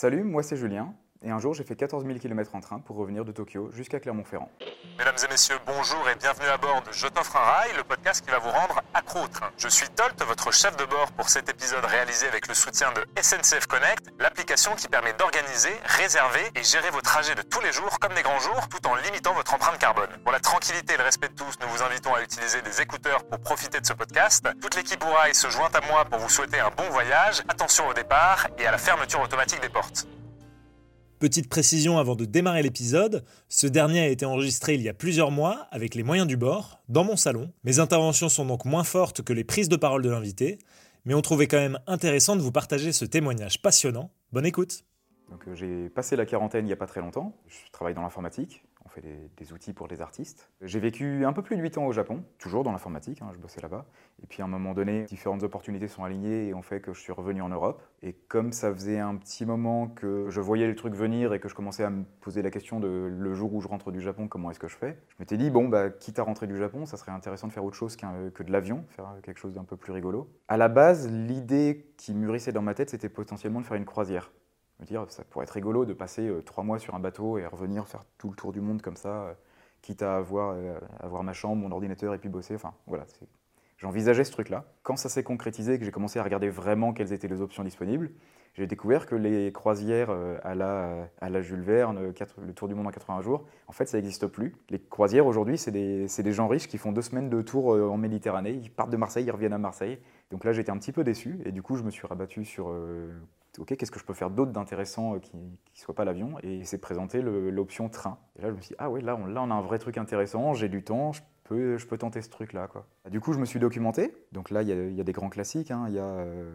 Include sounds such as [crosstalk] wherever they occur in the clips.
Salut, moi c'est Julien. Et un jour, j'ai fait 14 000 km en train pour revenir de Tokyo jusqu'à Clermont-Ferrand. Mesdames et messieurs, bonjour et bienvenue à bord de Je t'offre un rail, le podcast qui va vous rendre accro au train. Je suis Tolt, votre chef de bord pour cet épisode réalisé avec le soutien de SNCF Connect, l'application qui permet d'organiser, réserver et gérer vos trajets de tous les jours comme des grands jours tout en limitant votre empreinte carbone. Pour la tranquillité et le respect de tous, nous vous invitons à utiliser des écouteurs pour profiter de ce podcast. Toute l'équipe au rail se joint à moi pour vous souhaiter un bon voyage. Attention au départ et à la fermeture automatique des portes. Petite précision avant de démarrer l'épisode, ce dernier a été enregistré il y a plusieurs mois avec les moyens du bord, dans mon salon. Mes interventions sont donc moins fortes que les prises de parole de l'invité, mais on trouvait quand même intéressant de vous partager ce témoignage passionnant. Bonne écoute Donc euh, j'ai passé la quarantaine il n'y a pas très longtemps, je travaille dans l'informatique, fait des, outils pour les artistes. J'ai vécu un peu plus de 8 ans au Japon, toujours dans l'informatique, hein, je bossais là-bas. Et puis à un moment donné, différentes opportunités sont alignées et ont fait que je suis revenu en Europe. Et comme ça faisait un petit moment que je voyais le truc venir et que je commençais à me poser la question de le jour où je rentre du Japon, comment est-ce que je fais Je m'étais dit, bon, bah, quitte à rentrer du Japon, ça serait intéressant de faire autre chose que de l'avion, faire quelque chose d'un peu plus rigolo. À la base, l'idée qui mûrissait dans ma tête, c'était potentiellement de faire une croisière me dire ça pourrait être rigolo de passer euh, trois mois sur un bateau et revenir faire tout le tour du monde comme ça, euh, quitte à avoir, euh, avoir ma chambre, mon ordinateur et puis bosser. Enfin voilà, j'envisageais ce truc-là. Quand ça s'est concrétisé et que j'ai commencé à regarder vraiment quelles étaient les options disponibles, j'ai découvert que les croisières à la, à la Jules Verne, le tour du monde en 80 jours, en fait ça n'existe plus. Les croisières aujourd'hui, c'est des, des, gens riches qui font deux semaines de tour en Méditerranée, ils partent de Marseille, ils reviennent à Marseille. Donc là j'étais un petit peu déçu et du coup je me suis rabattu sur ok, qu'est-ce que je peux faire d'autre d'intéressant euh, qui ne soit pas l'avion? Et c'est présenter l'option train. Et là, je me suis dit, ah ouais, là on, là, on a un vrai truc intéressant, j'ai du temps, je peux, je peux tenter ce truc-là. Du coup, je me suis documenté. Donc là, il y, y, a des grands classiques. Hein. Il y a euh,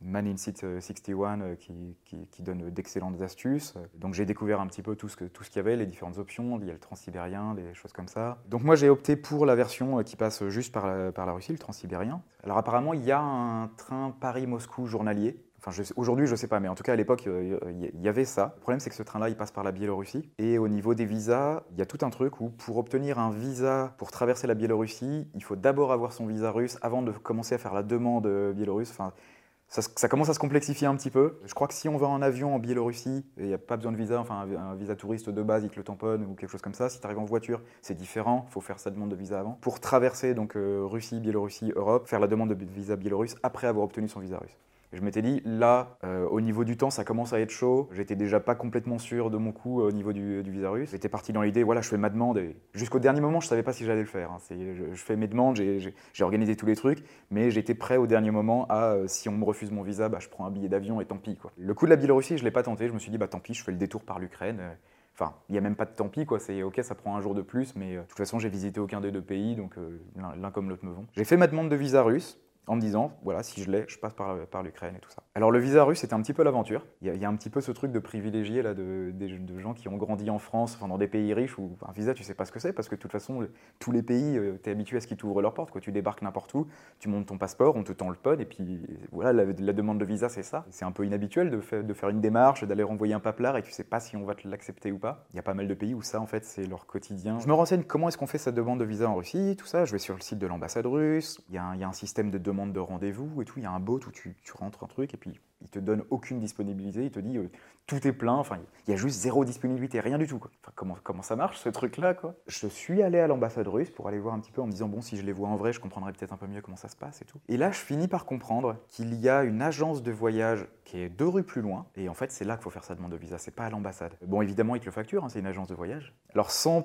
Man in Seat 61 euh, qui, qui, donne d'excellentes astuces. Donc j'ai découvert un petit peu tout ce qu'il y avait, les différentes options. Il y a le transsibérien, des choses comme ça. Donc moi, j'ai opté pour la version qui passe juste par la, par la Russie, le transsibérien. Alors apparemment, il y a un train Paris-Moscou journalier aujourd'hui, je ne sais pas, mais en tout cas, à l'époque, euh, il y avait ça. Le problème, c'est que ce train-là, il passe par la Biélorussie. Et au niveau des visas, il y a tout un truc où, pour obtenir un visa pour traverser la Biélorussie, il faut d'abord avoir son visa russe avant de commencer à faire la demande biélorusse. Enfin, ça, commence à se complexifier un petit peu. Je crois que si on va en avion en Biélorussie, il n'y a pas besoin de visa, enfin un, visa touriste de base, il te le tamponne ou quelque chose comme ça. Si tu arrives en voiture, c'est différent, il faut faire sa demande de visa avant. Pour traverser donc euh, Russie, Biélorussie, Europe, faire la demande de visa biélorusse après avoir obtenu son visa russe je m'étais dit, là, euh, au niveau du temps, ça commence à être chaud. J'étais déjà pas complètement sûr de mon coup euh, au niveau du, du visa russe. J'étais parti dans l'idée, voilà, je fais ma demande. Et jusqu'au dernier moment, je savais pas si j'allais le faire. Hein. Je, fais mes demandes, j'ai organisé tous les trucs, mais j'étais prêt au dernier moment à, euh, si on me refuse mon visa, bah, je prends un billet d'avion et tant pis. Quoi. Le coup de la Biélorussie, je l'ai pas tenté. Je me suis dit, bah tant pis, je fais le détour par l'Ukraine. Enfin, il n'y a même pas de tant pis, quoi. C'est ok, ça prend un jour de plus, mais de toute façon, j'ai visité aucun des deux pays, donc l'un comme l'autre me vont. J'ai fait ma demande de visa russe en me disant, voilà, si je l'ai, je passe par, l'Ukraine et tout ça. Alors le visa russe, c'était un petit peu l'aventure. Il, y, a un petit peu ce truc de privilégié là, de, de, gens qui ont grandi en France, enfin, dans des pays riches, où un visa, tu sais pas ce que c'est, parce que de toute façon, tous les pays, euh, tu es habitué à ce qu'ils t'ouvrent leurs portes. Quoi. Tu débarques n'importe où, tu montes ton passeport, on te tend le pod, et puis voilà, la, demande de visa, c'est ça. C'est un peu inhabituel de, faire une démarche, d'aller renvoyer un paplard, et tu sais pas si on va te l'accepter ou pas. Il y a pas mal de pays où ça, en fait, c'est leur quotidien. Je me renseigne comment est-ce qu'on fait sa demande de visa en Russie, tout ça. Je vais sur le site de l'ambassade russe, il y, a un système de de rendez-vous et tout. Il y a un bot où tu, rentres un truc et puis il te donne aucune disponibilité, il te dit euh, tout est plein, enfin il y a juste zéro disponibilité, rien du tout. Comment, ça marche ce truc-là Je suis allé à l'ambassade russe pour aller voir un petit peu en me disant bon si je les vois en vrai je comprendrai peut-être un peu mieux comment ça se passe et tout. Et là je finis par comprendre qu'il y a une agence de voyage qui est deux rues plus loin et en fait c'est là qu'il faut faire sa demande de visa, c'est pas à l'ambassade. Bon évidemment ils te le facturent, hein, c'est une agence de voyage. Alors sans,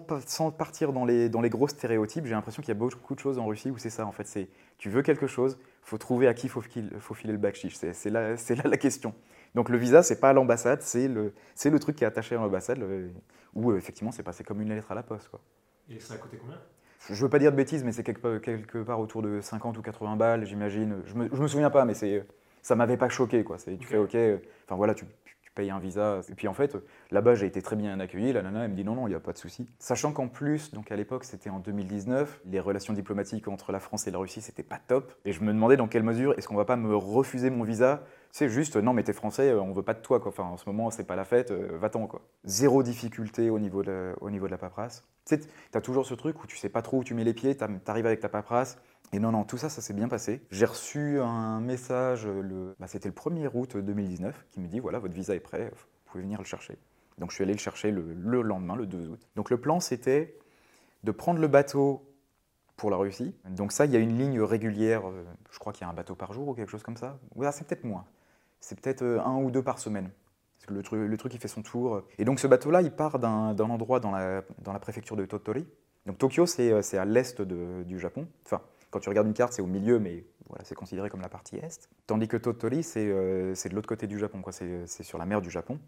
partir dans les, dans gros stéréotypes, j'ai l'impression qu'il y a beaucoup de choses en Russie où c'est ça en fait, c'est tu veux quelque chose, faut trouver à qui il faut, faut, filer le bac C'est là, là la question. Donc le visa, c'est pas l'ambassade, c'est le, le truc qui est attaché à l'ambassade, où euh, effectivement c'est passé comme une lettre à la poste. Quoi. Et ça a coûté combien? Je veux pas dire de bêtises, mais c'est quelque, quelque, part autour de 50 ou 80 balles, j'imagine. Je me, je me souviens pas, mais c'est ça m'avait pas choqué. Quoi. Tu fais OK, enfin voilà, tu, paye un visa. Et puis en fait, là-bas, j'ai été très bien accueilli. La nana, elle me dit non, non, il n'y a pas de souci. Sachant qu'en plus, donc à l'époque, c'était en 2019, les relations diplomatiques entre la France et la Russie, c'était pas top. Et je me demandais dans quelle mesure est-ce qu'on va pas me refuser mon visa? C'est juste, non mais t'es français, euh, on veut pas de toi quoi. Enfin, en ce moment, c'est pas la fête, euh, va-t'en quoi. Zéro difficulté au niveau de, au niveau de la paperasse. Tu t'as toujours ce truc où tu sais pas trop où tu mets les pieds, t'arrives avec ta paperasse. Et non, non, tout ça, ça s'est bien passé. J'ai reçu un message, le, bah, c'était le 1er août 2019, qui me dit voilà, votre visa est prêt, vous pouvez venir le chercher. Donc je suis allé le chercher le, le lendemain, le 2 août. Donc le plan, c'était de prendre le bateau pour la Russie. Donc ça, il y a une ligne régulière, euh, je crois qu'il y a un bateau par jour ou quelque chose comme ça. Ouais, c'est peut-être moins. C'est peut-être euh, un ou deux par semaine. Parce que le, truc, le truc, il fait son tour. Et donc ce bateau-là, il part d'un endroit dans la, dans la préfecture de Tottori. Donc Tokyo, c'est euh, à l'est du Japon. Enfin, quand tu regardes une carte, c'est au milieu, mais voilà, c'est considéré comme la partie est. Tandis que Tottori, c'est euh, c'est de l'autre côté du Japon. C'est sur la mer du Japon.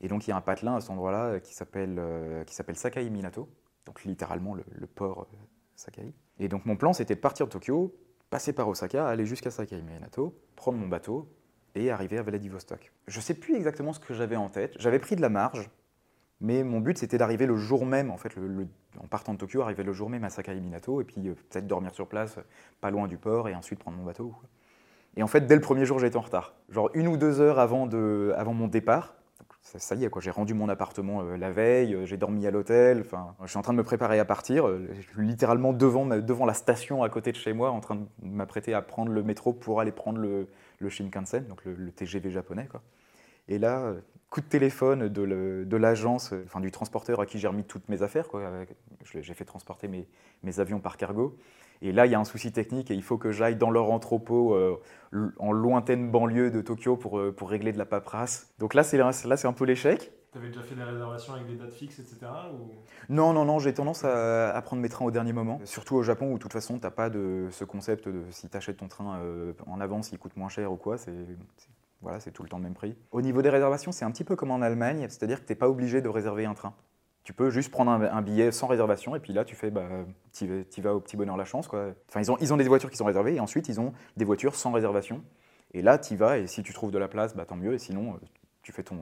Et donc il y a un patelin à cet endroit-là euh, qui s'appelle Sakai Minato, donc littéralement le, port Sakai. Et donc mon plan, c'était de partir de Tokyo, passer par Osaka, aller jusqu'à Sakai Minato, prendre mon bateau et arriver à Vladivostok. Je sais plus exactement ce que j'avais en tête. J'avais pris de la marge, mais mon but c'était d'arriver le jour même, en fait, en partant de Tokyo, arriver le jour même à Sakai Minato et puis euh, peut-être dormir sur place, pas loin du port, et ensuite prendre mon bateau. Et en fait, dès le premier jour, j'étais en retard. Genre une ou deux heures avant, de, avant mon départ. Ça, y est. J'ai rendu mon appartement euh, la veille, euh, j'ai dormi à l'hôtel. Enfin, je suis en train de me préparer à partir. littéralement devant, devant la station à côté de chez moi, en train de m'apprêter à prendre le métro pour aller prendre le, le Shinkansen, donc le, TGV japonais. Quoi. Et là, coup de téléphone de l'agence, enfin du transporteur à qui j'ai remis toutes mes affaires. J'ai fait transporter mes, avions par cargo. Et là, il y a un souci technique et il faut que j'aille dans leur entrepôt euh, en lointaine banlieue de Tokyo pour, euh, pour régler de la paperasse. Donc là, c'est un peu l'échec. T'avais déjà fait des réservations avec des dates fixes, etc. Non, non, non, j'ai tendance à, prendre mes trains au dernier moment. Surtout au Japon où, de toute façon, t'as pas de ce concept de si t'achètes ton train euh, en avance, il coûte moins cher ou quoi. C'est voilà, tout le temps le même prix. Au niveau des réservations, c'est un petit peu comme en Allemagne, c'est-à-dire que t'es pas obligé de réserver un train. Tu peux juste prendre un, billet sans réservation et puis là, tu fais, bah, t'y vas, au petit bonheur la chance. Quoi. Enfin, ils ont, ils ont des voitures qui sont réservées et ensuite, ils ont des voitures sans réservation. Et là, t'y vas et si tu trouves de la place, bah, tant mieux. Et sinon, euh, tu fais ton,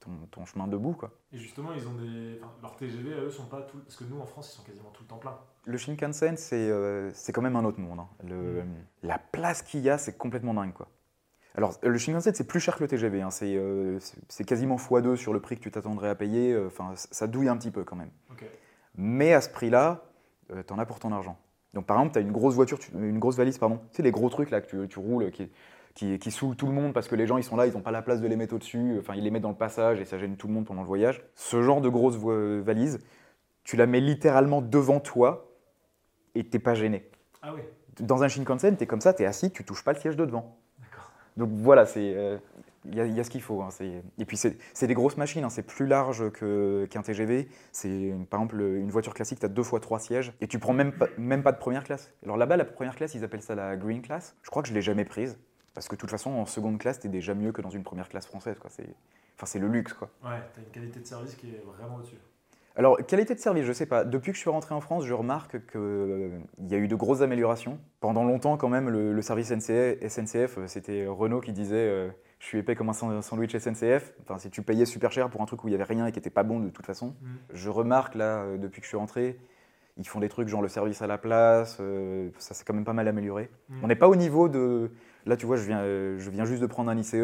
ton, ton chemin debout. Quoi. Et justement, ils ont des. Enfin, leurs TGV, à eux, sont pas tout. Parce que nous, en France, ils sont quasiment tout le temps pleins. Le Shinkansen, c'est euh, quand même un autre monde. hein. Le- La place qu'il y a, c'est complètement dingue. Quoi. Alors, le Shinkansen, c'est plus cher que le TGV. hein. C'est euh, quasiment x2 sur le prix que tu t'attendrais à payer. Euh, Enfin, ça douille un petit peu quand même. Mais à ce prix-là, euh, t'en as pour ton argent. Donc, par exemple, tu as une grosse voiture, tu- une grosse valise, pardon. Tu sais, les gros trucs là que tu, tu roules qui, qui, qui saoulent tout le monde parce que les gens, ils sont là, ils n'ont pas la place de les mettre au-dessus. Enfin, ils les mettent dans le passage et ça gêne tout le monde pendant le voyage. Ce genre de grosse vo- valise, tu la mets littéralement devant toi et t'es pas gêné. Ah ouais, Dans un Shinkansen, t'es comme ça, t'es assis, tu touches pas le siège de devant. d'accord. Donc voilà, c'est euh, il y, a- il y a ce qu'il faut. hein, et puis c'est des grosses machines, hein, c'est plus large qu'un TGV. C'est par exemple une voiture classique, tu as deux fois trois sièges et tu prends même pas, même pas de première classe. Alors là-bas, la première classe, ils appellent ça la green class. Je crois que je l'ai jamais prise parce que de toute façon, en seconde classe, t'es déjà mieux que dans une première classe française. quoi. C'est enfin c'est le luxe quoi. Ouais, t'as une qualité de service qui est vraiment au-dessus. Alors, qualité de service, je sais pas. Depuis que je suis rentré en France, je remarque qu'il y a eu de grosses améliorations. Pendant longtemps, quand même, le, le service NCF, SNCF, euh, c'était Renault qui disait euh, Je suis épais comme un san- sandwich SNCF. Enfin, si tu payais super cher pour un truc où il y avait rien et qui était pas bon de toute façon. Mm. Je remarque, là, euh, depuis que je suis rentré, ils font des trucs genre le service à la place. euh, ça s'est quand même pas mal amélioré. Mm. On n'est pas au niveau de. Là, tu vois, je viens, euh, je viens juste de prendre un ICE.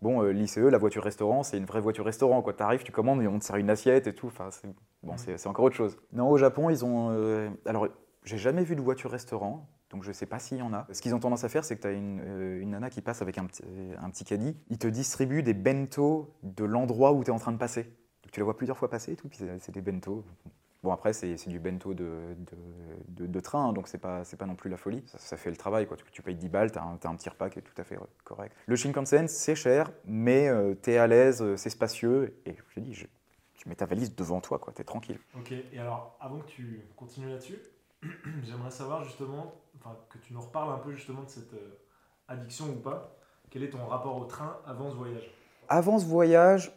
Bon, euh, l'ICE, la voiture restaurant, c'est une vraie voiture restaurant. Tu arrives, tu commandes et on te sert une assiette et tout. Enfin, c'est bon, c'est encore autre chose. Non, au Japon, ils ont. euh, alors, j'ai jamais vu de voiture restaurant, donc je sais pas s'il y en a. Ce qu'ils ont tendance à faire, c'est que tu as une, euh, une nana qui passe avec un petit, un petit caddie. Ils te distribuent des bento de l'endroit où tu es en train de passer. Donc, tu la vois plusieurs fois passer et tout, puis c'est- c'est des bento. Bon, après, c'est du bento de, de, de- de train, hein, donc c'est pas, pas non plus la folie. Ça, ça fait le travail, quoi. Tu, tu payes 10 balles, t'as un, t'as un petit repas qui est tout à fait correct. Le Shinkansen, c'est cher, mais euh, t'es à l'aise, euh, c'est spacieux, et je te dis, je- tu mets ta valise devant toi, quoi, t'es tranquille. Ok, et alors, avant que tu continues là-dessus, [clears throat] j'aimerais savoir justement, enfin, que tu nous reparles un peu justement de cette euh, addiction ou pas. Quel est ton rapport au train avant ce voyage? Avant ce voyage,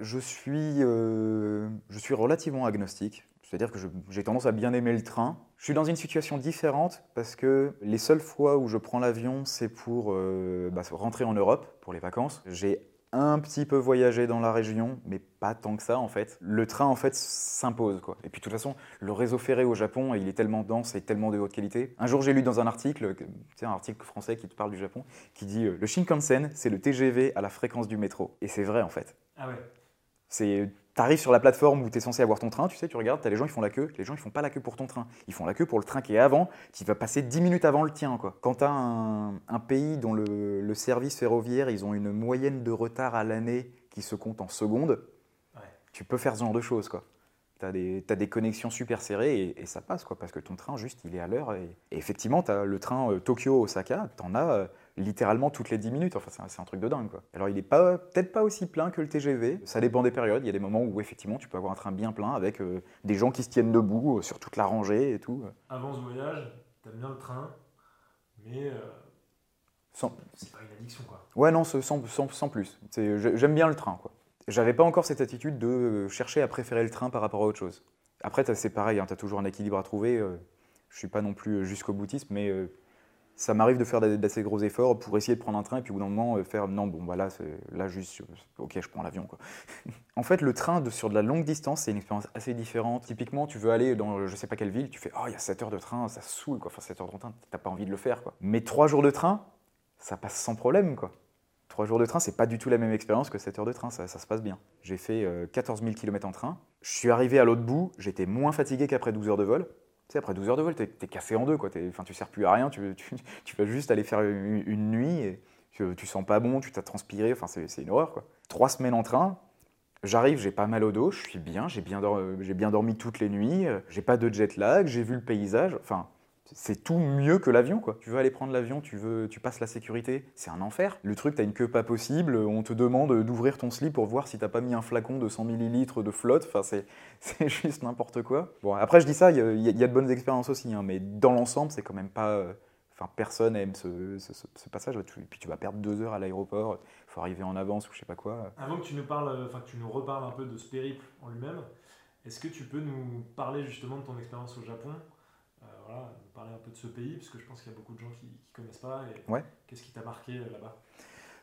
je suis, euh, je suis relativement agnostique. C'est-à-dire que j'ai tendance à bien aimer le train. Je suis dans une situation différente parce que les seules fois où je prends l'avion, c'est pour euh, bah, rentrer en Europe pour les vacances. J'ai un petit peu voyagé dans la région, mais pas tant que ça en fait. Le train en fait s'impose quoi. Et puis de toute façon, le réseau ferré au Japon, il est tellement dense et tellement de haute qualité. Un jour, j'ai lu dans un article, un article français qui te parle du Japon, qui dit euh, le Shinkansen, c'est le TGV à la fréquence du métro. Et c'est vrai en fait. Ah ouais. C'est arrives sur la plateforme où tu es censé avoir ton train, tu sais, tu regardes, tu as les gens qui font la queue. Les gens, ils font pas la queue pour ton train. Ils font la queue pour le train qui est avant, qui va passer 10 minutes avant le tien. Quoi. Quand tu as un, pays dont le, service ferroviaire, ils ont une moyenne de retard à l'année qui se compte en secondes, tu peux faire ce genre de choses. Quoi. Tu as, des connexions super serrées et, ça passe, quoi, parce que ton train, juste, il est à l'heure. Et, effectivement, tu as le train euh, Tokyo-Osaka, tu en as euh, littéralement toutes les 10 minutes. Enfin, c'est un, truc de dingue. Quoi. Alors, il n'est peut-être pas aussi plein que le TGV. Ça dépend des périodes. Il y a des moments où, effectivement, tu peux avoir un train bien plein avec euh, des gens qui se tiennent debout sur toute la rangée et tout. Avant ce voyage, tu aimes bien le train, mais. C'est pas une addiction, quoi. Ouais, non, sans, sans, sans plus. J'aime bien le train, quoi j'avais pas encore cette attitude de chercher à préférer le train par rapport à autre chose. Après, c'est pareil, hein, tu as toujours un équilibre à trouver. Euh, je suis pas non plus jusqu'au boutisme, mais euh, ça m'arrive de faire d'assez gros efforts pour essayer de prendre un train et puis au bout d'un moment euh, faire non, bon, voilà, là, juste, ok, je prends l'avion. [laughs] en fait, le train sur de la longue distance, c'est une expérience assez différente. Typiquement, tu veux aller dans je sais pas quelle ville, tu fais, oh, il y a 7 heures de train, ça saoule, quoi. Enfin, 7 heures de train, t'as pas envie de le faire, quoi. Mais 3 jours de train, ça passe sans problème, quoi. Trois jours de train, c'est pas du tout la même expérience que 7 heures de train, ça, se passe bien. J'ai fait 14 000 km en train. Je suis arrivé à l'autre bout, j'étais moins fatigué qu'après 12 heures de vol. Après 12 heures de vol, t'es es cassé en deux, quoi. Enfin, tu sers plus à rien, tu, vas juste aller faire une, nuit, et tu, tu, sens pas bon, tu t'as transpiré, enfin, c'est une horreur, quoi. Trois semaines en train, J'arrive, j'ai pas mal au dos, je suis bien, j'ai bien, bien, dormi toutes les nuits, j'ai pas de jet lag, j'ai vu le paysage. Enfin, c'est tout mieux que l'avion quoi. Tu veux aller prendre l'avion, tu veux tu passes la sécurité, c'est un enfer. Le truc, t'as une queue pas possible, on te demande d'ouvrir ton slip pour voir si t'as pas mis un flacon de 100 ml de flotte, enfin [laughs] c'est juste n'importe quoi. Bon, après je dis ça, il y, a de bonnes expériences aussi, hein, mais dans l'ensemble, c'est quand même pas... Euh, enfin, personne aime ce, ce, passage. Puis tu vas perdre deux heures à l'aéroport, faut arriver en avance ou je sais pas quoi. Avant que tu nous parles, enfin que tu nous reparles un peu de ce périple en lui-même, est-ce que tu peux nous parler justement de ton expérience au Japon? Voilà, parler un peu de ce pays, parce que je pense qu'il y a beaucoup de gens qui ne connaissent pas. Et ouais. Qu'est-ce qui t'a marqué euh, là-bas?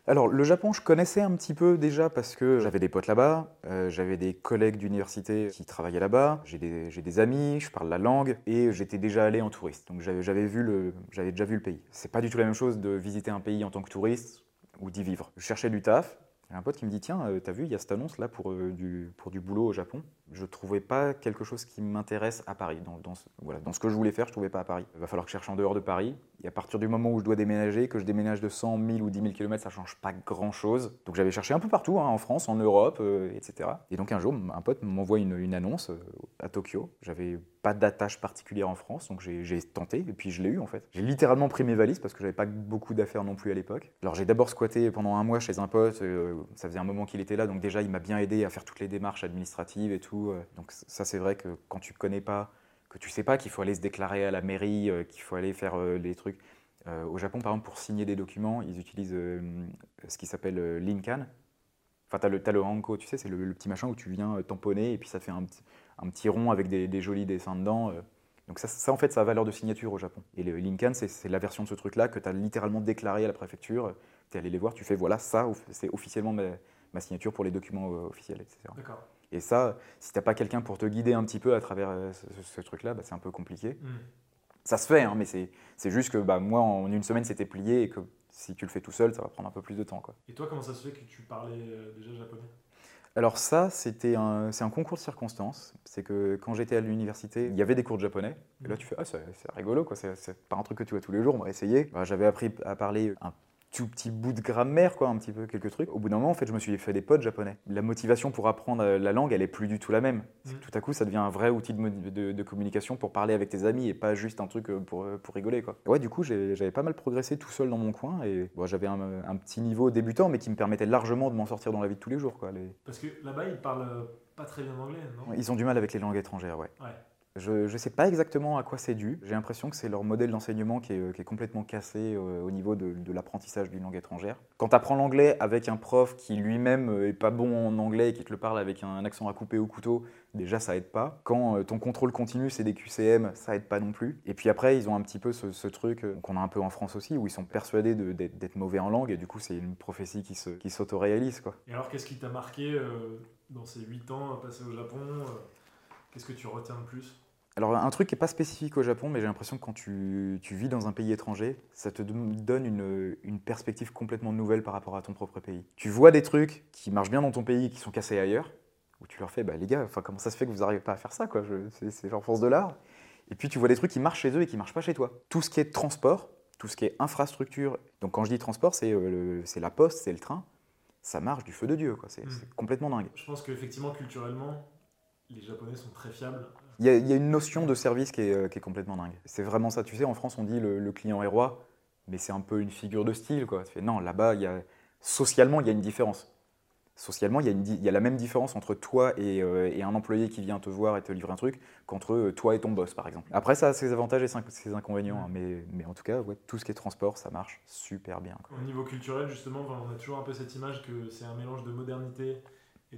Alors, le Japon, je connaissais un petit peu déjà parce que j'avais des potes là-bas, euh, j'avais des collègues d'université qui travaillaient là-bas, j'ai des, des, amis, je parle la langue et j'étais déjà allé en touriste. Donc, j'avais vu le, j'avais déjà vu le pays. C'est pas du tout la même chose de visiter un pays en tant que touriste ou d'y vivre. Je cherchais du taf. Un pote qui me dit Tiens, euh, t'as vu, il y a cette annonce là pour, du, pour du boulot au Japon je trouvais pas quelque chose qui m'intéresse à Paris. Dans, dans, voilà, dans ce que je voulais faire, je trouvais pas à Paris. Il va falloir que je cherche en dehors de Paris. Et à partir du moment où je dois déménager, que je déménage de 100 000 ou 10 000 km, ça change pas grand-chose. Donc j'avais cherché un peu partout, hein, en France, en Europe, euh, etc. Et donc un jour, un pote m'envoie une, une, annonce euh, à Tokyo. J'avais pas d'attache particulière en France, donc j'ai tenté, et puis je l'ai eu en fait. J'ai littéralement pris mes valises parce que j'avais pas beaucoup d'affaires non plus à l'époque. Alors j'ai d'abord squatté pendant un mois chez un pote, euh, ça faisait un moment qu'il était là, donc déjà il m'a bien aidé à faire toutes les démarches administratives et tout. donc ça, c'est vrai que quand tu connais pas, que tu sais pas qu'il faut aller se déclarer à la mairie, euh, qu'il faut aller faire euh, les trucs. Euh, au Japon, par exemple, pour signer des documents, ils utilisent ce qui s'appelle l'Incan. Enfin, tu as le, as Hanko, tu sais, c'est le, petit machin où tu viens tamponner et puis ça fait un, petit rond avec des, jolis dessins dedans. Donc ça, en fait, ça a valeur de signature au Japon. Et le Lincoln, c'est la version de ce truc-là que tu as littéralement déclaré à la préfecture. Tu es allé les voir, tu fais, voilà, ça, c'est officiellement ma, ma, signature pour les documents officiels, etc. Et ça, si tu n'as pas quelqu'un pour te guider un petit peu à travers euh, ce, truc-là, bah, c'est un peu compliqué. Mm. Ça se fait, hein, mais c'est juste que bah, moi, en une semaine, c'était plié et que si tu le fais tout seul, ça va prendre un peu plus de temps. Quoi. Et toi, comment ça se fait que tu parlais euh, déjà japonais? Alors ça, c'était un, c'est un concours de circonstances. C'est que quand j'étais à l'université, il y avait des cours de japonais. Et là, mm. tu fais, ah, c'est, rigolo, quoi. C'est, pas un truc que tu vois tous les jours, on va essayer. Bah, j'avais appris à parler un tout petit bout de grammaire, quoi, un petit peu, quelques trucs. Au bout d'un moment, en fait, je me suis fait des potes japonais. La motivation pour apprendre euh, la langue, elle est plus du tout la même. Mm. Tout à coup, ça devient un vrai outil de, de, communication pour parler avec tes amis et pas juste un truc euh, pour, euh, pour rigoler, quoi. Ouais, du coup, j'avais pas mal progressé tout seul dans mon coin et bon, j'avais un, un, petit niveau débutant, mais qui me permettait largement de m'en sortir dans la vie de tous les jours, quoi. Les... Parce que là-bas, ils parlent pas très bien anglais, non? Ils ont du mal avec les langues étrangères, ouais. ouais. Je ne sais pas exactement à quoi c'est dû. J'ai l'impression que c'est leur modèle d'enseignement qui, est, complètement cassé euh, au niveau de, l'apprentissage d'une langue étrangère. Quand tu apprends l'anglais avec un prof qui lui-même est pas bon en anglais et qui te le parle avec un accent à couper au couteau, déjà ça aide pas. Quand euh, ton contrôle continu c'est des QCM, ça aide pas non plus. Et puis après, ils ont un petit peu ce, truc euh, qu'on a un peu en France aussi, où ils sont persuadés d'être mauvais en langue et du coup c'est une prophétie qui s'autoréalise. Qui et alors qu'est-ce qui t'a marqué dans ces 8 ans passés au Japon Qu'est-ce que tu retiens de plus? Alors un truc qui n'est pas spécifique au Japon, mais j'ai l'impression que quand tu, vis dans un pays étranger, ça te donne une, perspective complètement nouvelle par rapport à ton propre pays. Tu vois des trucs qui marchent bien dans ton pays et qui sont cassés ailleurs, où tu leur fais, bah les gars, comment ça se fait que vous n'arrivez pas à faire ça quoi? C'est genre force de l'art. Et puis tu vois des trucs qui marchent chez eux et qui marchent pas chez toi. Tout ce qui est transport, tout ce qui est infrastructure, donc quand je dis transport, c'est euh, la poste, c'est le train, ça marche du feu de Dieu, c'est hmm. complètement dingue. Je pense qu'effectivement, culturellement, les Japonais sont très fiables. Il y, a, une notion de service qui est, euh, complètement dingue. C'est vraiment ça. Tu sais, en France, on dit le, client est roi, mais c'est un peu une figure de style. Quoi. non, là-bas, socialement, il y a une différence. Socialement, il y, a la même différence entre toi euh, et, un employé qui vient te voir et te livrer un truc qu'entre euh, toi et ton boss, par exemple. Après, ça a ses avantages et ses inconvénients, hein, mais, en tout cas, tout ce qui est transport, ça marche super bien. Au niveau culturel, justement, on a toujours un peu cette image que c'est un mélange de modernité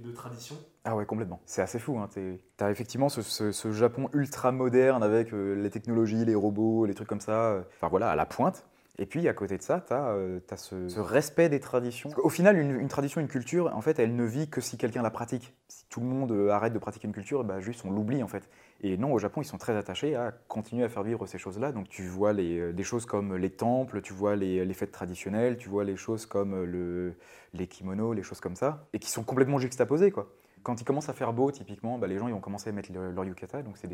de tradition. Ah ouais, complètement. C'est assez fou. Hein. Tu effectivement ce, Japon ultra moderne avec euh, les technologies, les robots, les trucs comme ça. Euh, enfin voilà, à la pointe. Et puis à côté de ça, tu euh, ce, respect des traditions. Au final, une, tradition, une culture, en fait, elle ne vit que si quelqu'un la pratique. Si tout le monde arrête de pratiquer une culture, bah, juste on l'oublie en fait. Et non, au Japon, ils sont très attachés à continuer à faire vivre ces choses-là. Donc tu vois les, des choses comme les temples, tu vois les, fêtes traditionnelles, tu vois les choses comme le, les kimonos, les choses comme ça, et qui sont complètement juxtaposées. Quoi. Quand il commence à faire beau, typiquement, bah, les gens ils vont commencer à mettre leur, yukata, donc c'est.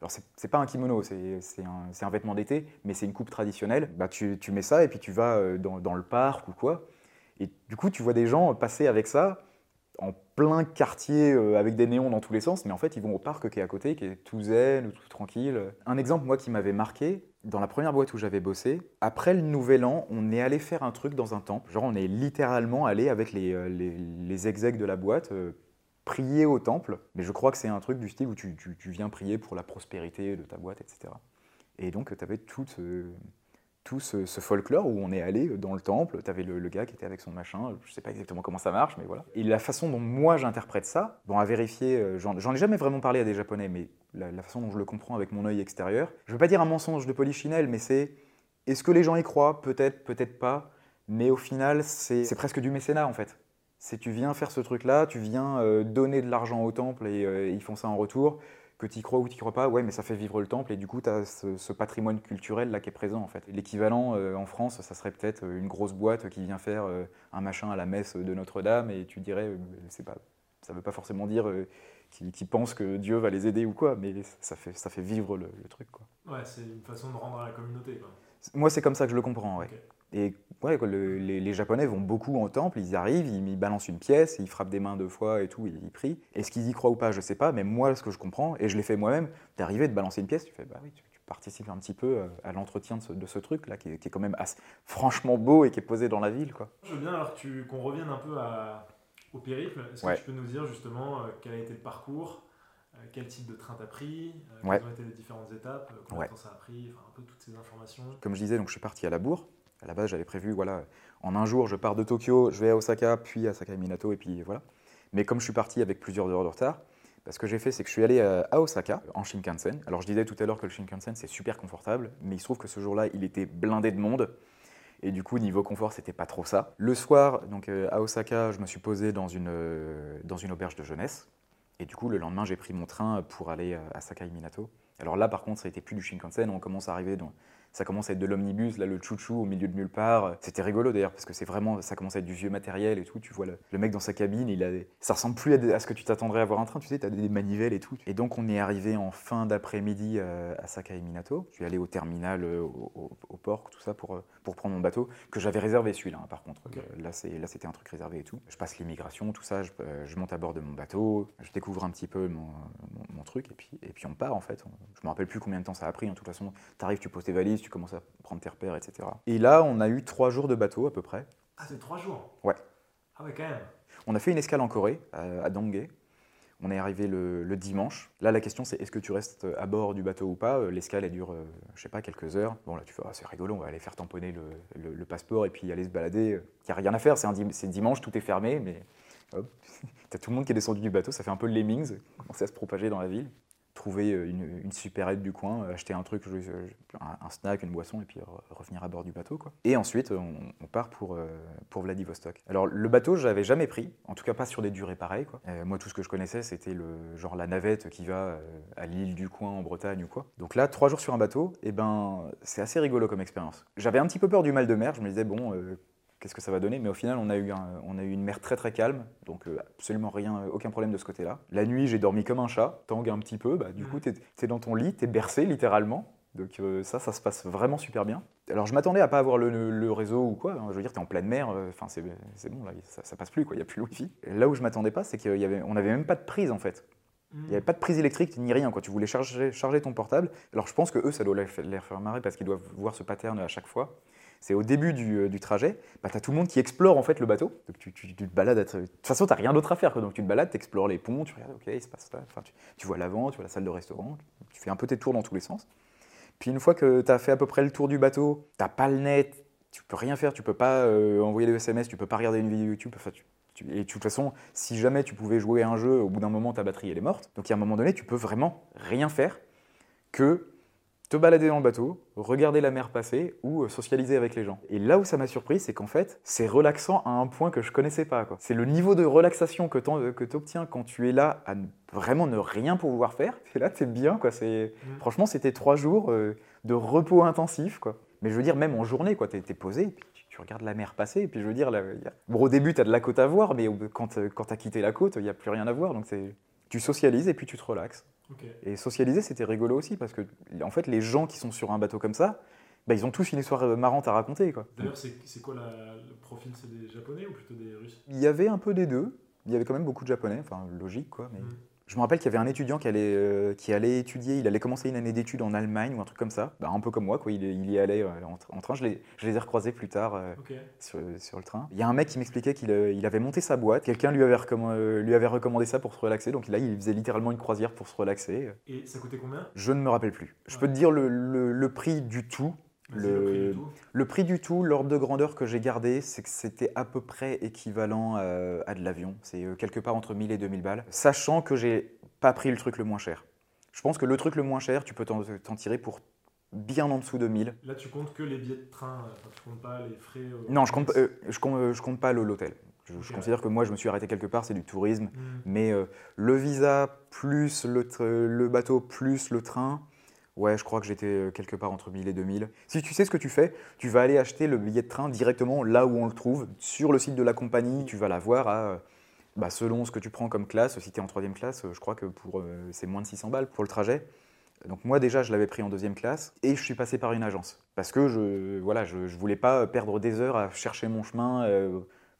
Alors c'est pas un kimono, c'est un, vêtement d'été, mais c'est une coupe traditionnelle. Bah, tu, tu, mets ça et puis tu vas euh, dans, le parc ou quoi. Et du coup, tu vois des gens passer avec ça en plein quartier euh, avec des néons dans tous les sens, mais en fait, ils vont au parc qui est à côté, qui est tout zen, tout tranquille. Un exemple, moi, qui m'avait marqué, dans la première boîte où j'avais bossé, après le nouvel an, on est allé faire un truc dans un temple. Genre, on est littéralement allé avec les, euh, les, de la boîte euh, prier au temple. Mais je crois que c'est un truc du style où tu, viens prier pour la prospérité de ta boîte, etc. Et donc, tu avais tout tout ce, folklore où on est allé dans le temple, tu avais le, gars qui était avec son machin, je sais pas exactement comment ça marche, mais voilà. Et la façon dont moi j'interprète ça, bon à vérifier, euh, j'en ai jamais vraiment parlé à des japonais, mais la, façon dont je le comprends avec mon œil extérieur, je veux pas dire un mensonge de polichinelle, mais c'est est-ce que les gens y croient? Peut-être, peut-être pas, mais au final c'est presque du mécénat en fait. C'est tu viens faire ce truc-là, tu viens euh, donner de l'argent au temple et euh, ils font ça en retour que tu y crois ou tu y crois pas, ouais, mais ça fait vivre le temple et du coup, tu as ce, patrimoine culturel là qui est présent en fait. L'équivalent euh, en France, ça serait peut-être une grosse boîte qui vient faire euh, un machin à la messe de Notre-Dame et tu dirais, euh, c'est pas, ça veut pas forcément dire qu'ils pensent que Dieu va les aider ou quoi, mais ça fait, ça fait vivre le, truc quoi. Ouais, c'est une façon de rendre à la communauté quoi. Moi, c'est comme ça que je le comprends, ouais. Et ouais, les, Japonais vont beaucoup en temple, ils arrivent, ils, balancent une pièce, ils frappent des mains deux fois et tout, ils, prient. Est-ce qu'ils y croient ou pas, je sais pas, mais moi, ce que je comprends, et je l'ai fait moi-même, d'arriver, de balancer une pièce, tu fais, bah oui, tu, participes un petit peu euh, à l'entretien de ce, truc-là, qui, est quand même [laughs] franchement beau et qui est posé dans la ville. Quoi. Je veux bien alors qu'on revienne un peu au périple. Est-ce que tu peux nous dire justement euh, quel a été le parcours euh, quel type de train t'as pris, quelles ont été les différentes étapes, combien de temps ça a pris, enfin, un peu toutes ces informations. Comme je disais, donc je suis parti à la bourre, à la base, j'avais prévu, voilà, en un jour, je pars de Tokyo, je vais à Osaka, puis à Sakaminato, et puis voilà. Mais comme je suis parti avec plusieurs heures de retard, bah, ce que j'ai fait, c'est que je suis allé euh, à Osaka en Shinkansen. Alors je disais tout à l'heure que le Shinkansen c'est super confortable, mais il se trouve que ce jour-là, il était blindé de monde. Et du coup, niveau confort, c'était pas trop ça. Le soir, donc euh, à Osaka, je me suis posé dans une, euh, dans une auberge de jeunesse. Et du coup, le lendemain, j'ai pris mon train pour aller à Sakai Minato. Alors là, par contre, ça n'était plus du Shinkansen. On commence à arriver dans, ça commence à être de l'omnibus, là le chouchou au milieu de nulle part. C'était rigolo d'ailleurs parce que c'est vraiment, ça commence à être du vieux matériel et tout. Tu vois le, mec dans sa cabine, il a, ça ressemble plus à, ce que tu t'attendrais à voir un train. Tu sais, tu as des manivelles et tout. Et donc on est arrivé en fin d'après-midi euh, à Sakai Minato. Je suis allé au terminal, euh, au, port, tout ça pour, euh, pour prendre mon bateau que j'avais réservé celui-là. Hein, par contre, là c'est là c'était un truc réservé et tout. Je passe l'immigration, tout ça. Je, monte à bord de mon bateau, je découvre un petit peu mon, mon, truc et puis et puis on part en fait. Je me rappelle plus combien de temps ça a pris. En toute façon, tu arrives, tu poses tes valises, tu commences à prendre tes repères, etc. Et là, on a eu trois jours de bateau à peu près. Ah, c'est trois jours Ouais. Ah ouais, quand même. On a fait une escale en Corée, à, à On est arrivé le, le dimanche. Là, la question, c'est est-ce que tu restes à bord du bateau ou pas? Euh, L'escale, elle dure, euh, je sais pas, quelques heures. Bon, là, tu fais, ah, c'est rigolo, on va aller faire tamponner le, le- le passeport et puis aller se balader. Il n'y a rien à faire, c'est un c'est dimanche, tout est fermé, mais hop. [laughs] T'as tout le monde qui est descendu du bateau, ça fait un peu le lemmings, commencer à se propager dans la ville. Trouver euh, une, une supérette du coin, euh, acheter un truc, je- un, snack, une boisson, et puis re- revenir à bord du bateau. Quoi. Et ensuite, on, part pour, euh, pour Vladivostok. Alors, le bateau, je l'avais jamais pris, en tout cas pas sur des durées pareilles. Quoi. Euh, moi, tout ce que je connaissais, c'était le, genre la navette qui va euh, à l'île du coin en Bretagne ou quoi. Donc là, trois jours sur un bateau, et ben, c'est assez rigolo comme expérience. J'avais un petit peu peur du mal de mer, je me disais, bon, euh, qu'est-ce que ça va donner Mais au final, on a eu, un- on a eu une mer très très calme, donc euh, absolument rien, euh, aucun problème de ce côté-là. La nuit, j'ai dormi comme un chat, tangue un petit peu, bah, du coup, t'es es dans ton lit, t'es bercé littéralement. Donc euh, ça, ça se passe vraiment super bien. Alors je m'attendais à pas avoir le, le réseau ou quoi. hein. Je veux dire, t'es en pleine mer, enfin c'est c'est bon, là, ça, ça passe plus, quoi. Il n'y a plus le wifi. Et là où je m'attendais pas, c'est qu'on n'avait même pas de prise en fait. Il n'y avait pas de prise électrique ni rien. Quoi. Tu voulais charger, charger ton portable. Alors je pense que eux, ça doit les faire marrer parce qu'ils doivent voir ce pattern à chaque fois. C'est au début du, euh, trajet, bah, tu as tout le monde qui explore en fait le bateau. Donc tu, te balades. à De toute façon, tu rien d'autre à faire. quoi. Donc tu te balades, tu explores les ponts, tu regardes, ok, il se passe ça. Enfin, tu, vois l'avant, tu vois la salle de restaurant. Tu fais un peu tes tours dans tous les sens. Puis une fois que tu as fait à peu près le tour du bateau, tu pas le net, tu peux rien faire, tu peux pas euh, envoyer des SMS, tu peux pas regarder une vidéo YouTube. Enfin, tu- et de toute façon, si jamais tu pouvais jouer à un jeu, au bout d'un moment, ta batterie elle est morte. Donc à un moment donné, tu peux vraiment rien faire que te balader dans le bateau, regarder la mer passer ou euh, socialiser avec les gens. Et là où ça m'a surpris, c'est qu'en fait, c'est relaxant à un point que je connaissais pas. C'est le niveau de relaxation que tu obtiens quand tu es là à vraiment ne rien pouvoir faire. Et là, tu es bien. Quoi. C'est- Mm. Franchement, c'était trois jours euh, de repos intensif. Quoi. Mais je veux dire, même en journée, tu es, posé, et puis tu, tu regardes la mer passer, et puis je veux dire, là, y a- bon, au début, tu as de la côte à voir, mais au- quand, tu as quitté la côte, il n'y a plus rien à voir. Donc c'est- tu socialises et puis tu te relaxes. Et socialiser, c'était rigolo aussi, parce que en fait, les gens qui sont sur un bateau comme ça, bah, ils ont tous une histoire euh, marrante à raconter. Quoi. D'ailleurs, c'est c'est quoi la- le profil? C'est des Japonais ou plutôt des Russes? Il y avait un peu des deux. Il y avait quand même beaucoup de japonais, enfin logique quoi. Mais... Mm. Je me rappelle qu'il y avait un étudiant qui allait, euh, qui allait étudier, il allait commencer une année d'études en Allemagne ou un truc comme ça. Bah, un peu comme moi, quoi. Il, il y allait euh, en, tra- en train. Je les, je les ai recroisés plus tard euh, sur, sur le train. Il y a un mec qui m'expliquait qu'il il avait monté sa boîte. Quelqu'un lui, avait recomm- lui avait recommandé ça pour se relaxer. Donc là, il faisait littéralement une croisière pour se relaxer. Et ça coûtait combien? Je ne me rappelle plus. Je Ouais. peux te dire le, le- le prix du tout. Le- le prix du tout. L'ordre de grandeur que j'ai gardé, c'est que c'était à peu près équivalent à, à de l'avion. C'est euh, quelque part entre 1000 et 2000 balles. Sachant que j'ai pas pris le truc le moins cher. Je pense que le truc le moins cher, tu peux t'en tirer pour bien en dessous de 1000. Là, tu comptes que les billets de train, enfin, tu comptes pas les frais. euh, Non, je compte, euh, je compte, euh, je compte pas l'hôtel. Je, considère que moi, je me suis arrêté quelque part, c'est du tourisme. Hmm. Mais euh, le visa plus le bateau plus le train, ouais, je crois que j'étais euh, quelque part entre 1000 et 2000. Si tu sais ce que tu fais, tu vas aller acheter le billet de train directement là où on le trouve, sur le site de la compagnie. Tu vas l'avoir à, euh, bah, selon ce que tu prends comme classe. Si tu es en troisième classe, euh, je crois que pour c'est moins de 600 balles pour le trajet. Donc moi déjà, je l'avais pris en deuxième classe et je suis passé par une agence. Parce que je voilà, je, voulais pas perdre des heures à chercher mon chemin.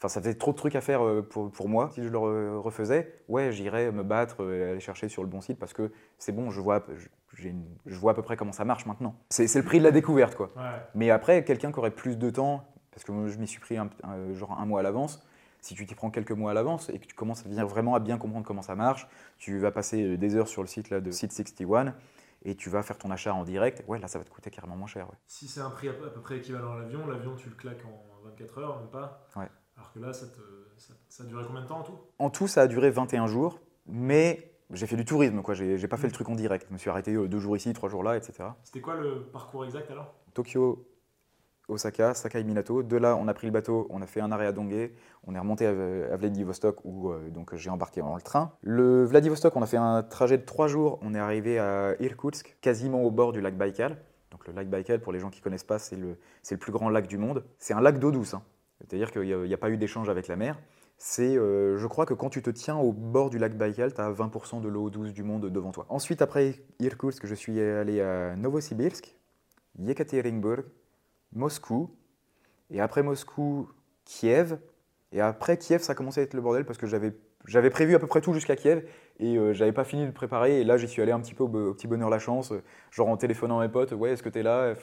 Enfin, ça faisait trop de trucs à faire euh, pour, pour moi. Si je le re- refaisais, ouais, j'irais me battre, euh, aller chercher sur le bon site parce que c'est bon, je vois, je, une- je vois à peu près comment ça marche maintenant. C'est le prix de la découverte, quoi. Ouais. Mais après, quelqu'un qui aurait plus de temps, parce que moi, je m'y suis pris un, un- genre un mois à l'avance, si tu t'y prends quelques mois à l'avance et que tu commences à bien- vraiment à bien comprendre comment ça marche, tu vas passer euh, des heures sur le site là, de Site 61 et tu vas faire ton achat en direct, ouais, là, ça va te coûter carrément moins cher. ouais. Si c'est un prix à peu, à peu près équivalent à l'avion, l'avion tu le claques en 24 heures, même pas. Ouais. Alors que là, ça, te, ça, ça a duré combien de temps en tout? En tout, ça a duré 21 jours, mais j'ai fait du tourisme, quoi. J'ai pas fait le truc en direct. Je me suis arrêté euh, deux jours ici, trois jours là, etc. C'était quoi le parcours exact alors? Tokyo, Osaka, Sakai Minato. De là, on a pris le bateau, on a fait un arrêt à Dongé, on est remonté à, à Vladivostok où euh, donc j'ai embarqué dans le train. Le Vladivostok, on a fait un trajet de trois jours. On est arrivé à Irkoutsk, quasiment au bord du lac Baïkal. Donc le lac Baïkal, pour les gens qui connaissent pas, c'est le, c'est le plus grand lac du monde. C'est un lac d'eau douce, hein. C'est-à-dire qu'il n'y a, pas eu d'échange avec la mer. C'est, euh, je crois que quand tu te tiens au bord du lac Baïkal, tu as 20% de l'eau douce du monde devant toi. Ensuite, après Irkoutsk, je suis allé à Novosibirsk, Yekaterinburg, Moscou, et après Moscou, Kiev. Et après Kiev, ça a commencé à être le bordel parce que j'avais j'avais prévu à peu près tout jusqu'à Kiev et euh, j'avais pas fini de préparer. Et là, j'y suis allé un petit peu au, petit bonheur la chance, euh, genre en téléphonant à mes potes, ouais, est-ce que t'es là?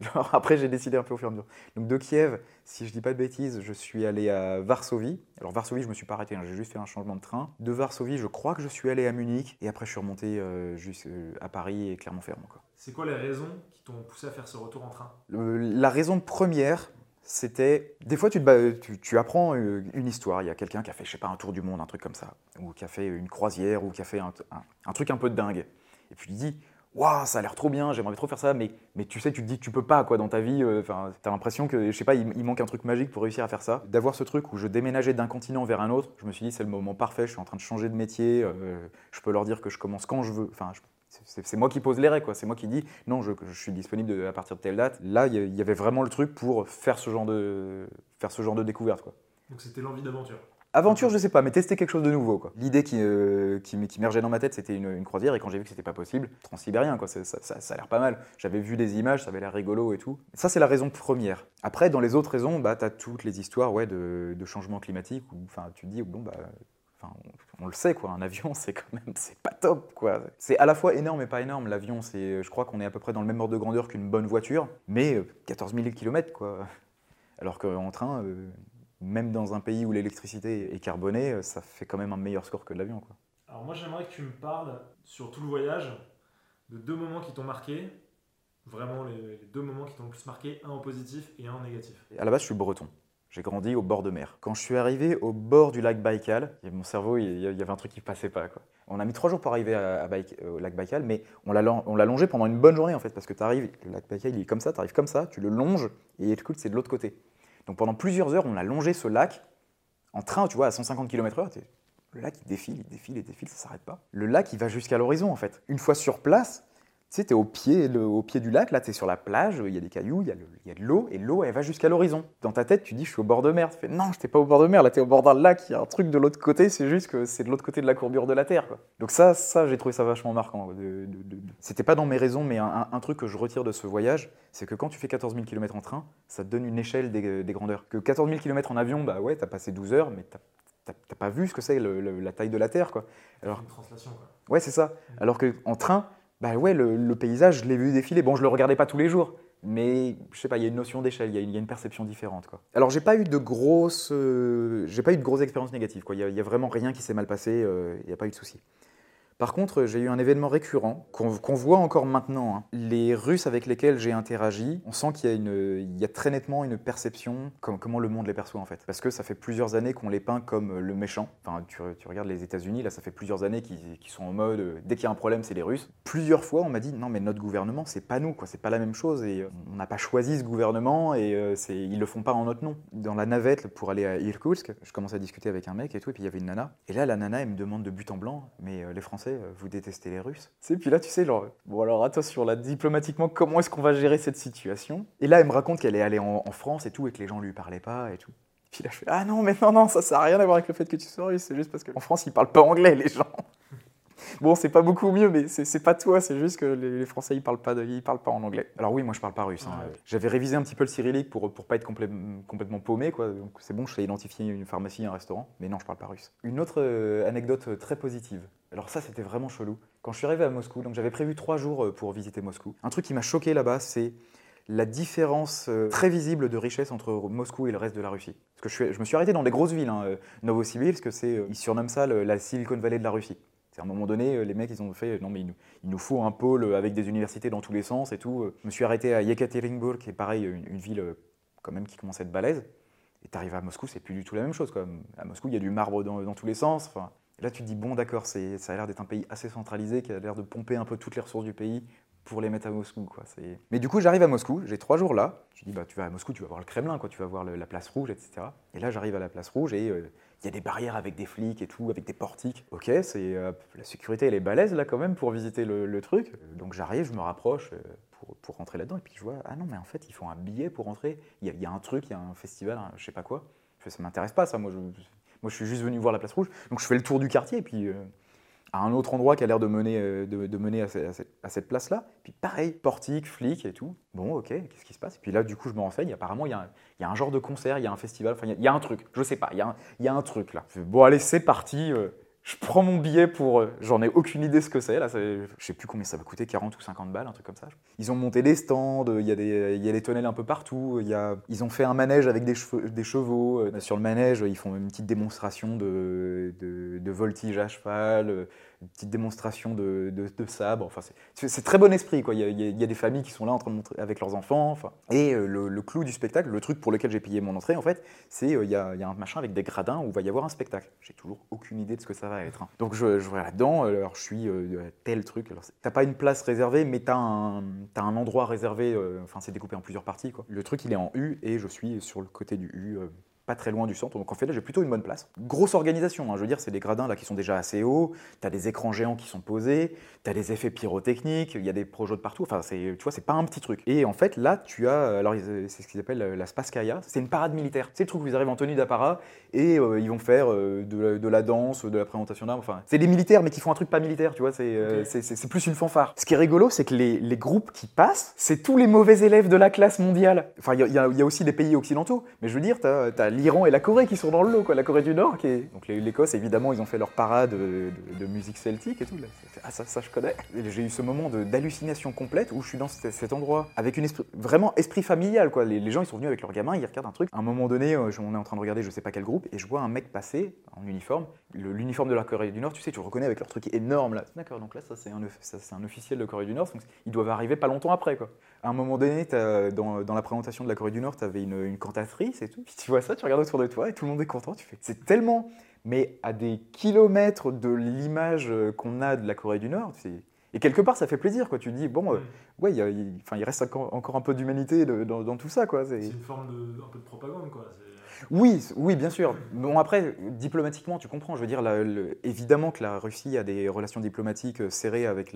Genre, après, j'ai décidé un peu au fur et à mesure. Donc, de Kiev, si je dis pas de bêtises, je suis allé à Varsovie. Alors, Varsovie, je me suis pas arrêté, hein, j'ai juste fait un changement de train. De Varsovie, je crois que je suis allé à Munich. Et après, je suis remonté euh, juste euh, à Paris et Clermont-Ferrand. C'est quoi les raisons qui t'ont poussé à faire ce retour en train? Le- la raison première, c'était. Des fois, tu, te tu, tu apprends euh, une histoire. Il y a quelqu'un qui a fait, je sais pas, un tour du monde, un truc comme ça. Ou qui a fait une croisière, ou qui a fait un, un- un truc un peu de dingue. Et puis, il dit Waouh, ça a l'air trop bien, j'aimerais trop faire ça, mais, mais tu sais, tu te dis tu peux pas, quoi, dans ta vie. euh, Enfin, t'as l'impression que, je sais pas, il, manque un truc magique pour réussir à faire ça. D'avoir ce truc où je déménageais d'un continent vers un autre, je me suis dit, c'est le moment parfait, je suis en train de changer de métier, euh, je peux leur dire que je commence quand je veux. Enfin, c'est moi qui pose les règles, quoi. C'est moi qui dis non, je, suis disponible à partir de telle date. Là, il y avait vraiment le truc pour faire ce genre de, faire ce genre de découverte, quoi. Donc c'était l'envie d'aventure. Aventure, je sais pas, mais tester quelque chose de nouveau. L'idée qui, euh, qui, dans ma tête, c'était une, croisière, et quand j'ai vu que c'était pas possible, transsibérien, quoi. Ça, ça- a l'air pas mal. J'avais vu des images, ça avait l'air rigolo et tout. Ça, c'est la raison première. Après, dans les autres raisons, bah, t'as toutes les histoires, ouais, de, changement climatique, où, tu te dis, bon, bah. Enfin, on, le sait, quoi. Un avion, [laughs] c'est quand même, c'est pas top, quoi. C'est à la fois énorme et pas énorme. L'avion, c'est, je crois qu'on est à peu près dans le même ordre de grandeur qu'une bonne voiture, mais euh, 14 000 km, quoi. Alors qu'en train, euh, même dans un pays où l'électricité est carbonée, euh, ça fait quand même un meilleur score que l'avion, quoi. Alors moi j'aimerais que tu me parles sur tout le voyage de deux moments qui t'ont marqué, vraiment les, les deux moments qui t'ont le plus marqué, un en positif et un en négatif. À la base, je suis breton. J'ai grandi au bord de mer. Quand je suis arrivé au bord du lac Baïkal, mon cerveau, il y il y avait un truc qui passait pas. Quoi. On a mis trois jours pour arriver à, à Baïk- au lac Baïkal, mais on l'a on l'a longé pendant une bonne journée en fait, parce que tu arrives, le lac Baïkal il est comme ça, tu arrives comme ça, tu le longes, et écoute, c'est de l'autre côté. Donc pendant plusieurs heures, on a longé ce lac en train, tu vois, à 150 km/h. Le lac, il défile, il défile, il défile, ça s'arrête pas. Le lac, il va jusqu'à l'horizon en fait. Une fois sur place, sais, tu es au pied, le- au pied du lac, là, tu es sur la plage, il y a des cailloux, il y a, le- il y a de l'eau, et l'eau, elle va jusqu'à l'horizon. Dans ta tête, tu dis, je suis au bord de mer. Tu fais, non, je pas au bord de mer, là, tu es au bord d'un lac, il y a un truc de l'autre côté, c'est juste que c'est de l'autre côté de la courbure de la Terre. Quoi. Donc ça, ça j'ai trouvé ça vachement marquant. C'était pas dans mes raisons, mais un, un- un truc que je retire de ce voyage, c'est que quand tu fais 14 000 km en train, ça te donne une échelle des, des grandeurs. Que 14 000 km en avion, bah ouais, t'as passé 12 heures, mais t'as t'as- pas vu ce que c'est la taille de la Terre, quoi. Alors, Une translation quoi. Ouais, c'est ça. Alors qu'en train, bah ouais, le, le paysage, je l'ai vu défiler. Bon, je le regardais pas tous les jours, mais je sais pas, il y a une notion d'échelle, il y, a une- perception différente. Quoi. Alors, j'ai pas eu de grosses, euh, j'ai pas eu de grosses expériences négatives. Il y, a- vraiment rien qui s'est mal passé. euh, Il n'y a pas eu de souci. Par contre, j'ai eu un événement récurrent qu'on voit encore maintenant. hein. Les Russes avec lesquels j'ai interagi, on sent qu'il y, a très nettement une perception comme, comment le monde les perçoit en fait. Parce que ça fait plusieurs années qu'on les peint comme le méchant. Enfin, tu, regardes les États-Unis, là, ça fait plusieurs années qu'ils sont en mode euh, dès qu'il y a un problème, c'est les Russes. Plusieurs fois, on m'a dit non, mais notre gouvernement, c'est pas nous, quoi. C'est pas la même chose et euh, on n'a pas choisi ce gouvernement et euh, ils le font pas en notre nom. Dans la navette pour aller à Irkoutsk, je commençais à discuter avec un mec et tout, et puis il y avait une nana. Et là, la nana, elle me demande de but en blanc, mais euh, les Français, euh, vous détestez les Russes. C'est puis là, tu sais, genre, bon alors attention, là, diplomatiquement, comment est-ce qu'on va gérer cette situation? Et là, elle me raconte qu'elle est allée en, en France et tout, et que les gens lui parlaient pas et tout. Puis là, je fais Ah non, mais non, non, ça, ça n'a rien à voir avec le fait que tu sois russe, c'est juste parce qu'en France, ils parlent pas anglais, les gens. Bon, c'est pas beaucoup mieux, mais c'est pas toi, c'est juste que les, Français, ils parlent pas, de- ils parlent pas en anglais. Alors oui, moi, je parle pas russe. hein. Ouais. J'avais révisé un petit peu le cyrillique pour, pour pas être complè- complètement paumé, quoi. Donc c'est bon, je sais identifier une pharmacie, un restaurant, mais non, je parle pas russe. Une autre euh, anecdote euh, très positive. Alors ça, c'était vraiment chelou. Quand je suis arrivé à Moscou, donc j'avais prévu trois jours euh, pour visiter Moscou. Un truc qui m'a choqué là-bas, c'est la différence très visible de richesse entre Moscou et le reste de la Russie. Parce que je, suis- je me suis arrêté dans des grosses villes, hein, Novosibirsk, c'est, ils surnomment ça le- la Silicon Valley de la Russie. À un moment donné, euh, les mecs, ils ont fait, euh, non mais il nous, il nous faut un pôle euh, avec des universités dans tous les sens et tout. Je me suis arrêté à Yekaterinbourg, qui est pareil, une, ville quand même qui commence à être balèze. Et t'arrives à Moscou, c'est plus du tout la même chose. Quoi. À Moscou, il y a du marbre dans, dans tous les sens. Enfin, là, tu te dis, bon, d'accord, ça a l'air d'être un pays assez centralisé, qui a l'air de pomper un peu toutes les ressources du pays pour les mettre à Moscou. Mais du coup, j'arrive à Moscou, j'ai trois jours là. Je dis, bah, tu vas à Moscou, tu vas voir le Kremlin, quoi. tu vas voir la place rouge, etc. Et là, j'arrive à la place rouge et il y a des barrières avec des flics et tout, avec des portiques. Ok, c'est euh, la sécurité, elle est balèze là quand même pour visiter le, truc. Donc j'arrive, je me rapproche euh, pour, rentrer là-dedans et puis je vois, ah non, mais en fait, ils font un billet pour rentrer. Il y a, un truc, il y a un festival, je sais pas quoi. Je fais, ça m'intéresse pas ça, moi je, moi je suis juste venu voir la place rouge. Donc je fais le tour du quartier et puis. euh, à un autre endroit qui a l'air de mener, euh, de, mener à, ce- à cette, place-là. Puis pareil, portique, flic et tout. Bon, ok, qu'est-ce qui se passe? Et puis là, du coup, je me renseigne. Apparemment, il y, a un- il y a un genre de concert, il y a un festival, enfin, il y a- un truc. Je sais pas, il y a un, il y a un truc là. Bon, allez, c'est parti. Je prends mon billet pour. euh, J'en ai aucune idée ce que c'est. Là, je sais plus combien ça va coûter, 40 ou 50 balles, un truc comme ça. Ils ont monté des stands, il y a des, il tonnelles un peu partout. Ils ont fait un manège avec des, chevaux. Euh, Sur le manège, ils font une petite démonstration de voltige à cheval, euh, une petite démonstration de, de, sabre. Enfin, c'est- très bon esprit. Quoi. Il, y a, des familles qui sont là en train de montrer avec leurs enfants. Enfin. Et euh, le, clou du spectacle, le truc pour lequel j'ai payé mon entrée, en fait, c'est euh, il il y a un machin avec des gradins où il va y avoir un spectacle. J'ai toujours aucune idée de ce que ça va être. hein. Donc je, je vais là-dedans, alors je suis euh, tel truc. T'as pas une place réservée, mais t'as un, t'as un endroit réservé. Enfin, c'est découpé en plusieurs parties. Quoi. Le truc, il est en U et je suis sur le côté du U. pas très loin du centre, donc en fait là j'ai plutôt une bonne place. Grosse organisation, hein, je veux dire, c'est des gradins là qui sont déjà assez hauts, t'as des écrans géants qui sont posés, t'as des effets pyrotechniques, il y a des projets de partout, enfin c'est, tu vois, c'est pas un petit truc. Et en fait là tu as, alors ils- c'est ce qu'ils appellent euh, la Spaskaya, c'est une parade militaire. C'est le truc où ils arrivent en tenue d'apparat et euh, ils vont faire euh, de, la, de la danse, de la présentation d'armes, enfin c'est des militaires mais qui font un truc pas militaire, tu vois, c'est, euh, plus une fanfare. Ce qui est rigolo, c'est que les, les groupes qui passent, c'est tous les mauvais élèves de la classe mondiale. Enfin il y, a- y y aussi des pays occidentaux, mais je veux dire, t'as, as l'Iran et la Corée qui sont dans le lot, quoi. La Corée du Nord qui. Donc l'Écosse, évidemment, ils ont fait leur parade de, de- musique celtique et tout. Ah, ça, ça, je connais. J'ai eu ce moment d'hallucination complète où je suis dans cet, endroit avec une esprit, vraiment esprit familial, quoi. Les, gens, ils sont venus avec leurs gamins, ils regardent un truc. À un moment donné, euh, on est en train de regarder je sais pas quel groupe et je vois un mec passer en uniforme. Le- L'uniforme de la Corée du Nord, tu sais, tu le reconnais avec leur truc énorme là. D'accord, donc là, ça, c'est un, off- ça, c'est un officiel de Corée du Nord. Donc ils doivent arriver pas longtemps après, quoi. À un moment donné, dans, dans la présentation de la Corée du Nord, tu avais une, une cantatrice et tout. Puis tu vois ça, tu regardes autour de toi et tout le monde est content. Tu fais, c'est tellement, mais à des kilomètres de l'image qu'on a de la Corée du Nord. c'est- Et quelque part, ça fait plaisir, quoi. Tu te dis, bon, euh, ouais, il y a- il enfin, il reste encore, encore un peu d'humanité dans, dans tout ça, quoi. C'est- C'est une forme de, un peu de propagande, quoi. Oui, oui, bien sûr. Bon, après, diplomatiquement, tu comprends. Je veux dire, évidemment que la Russie a des relations diplomatiques euh, serrées avec,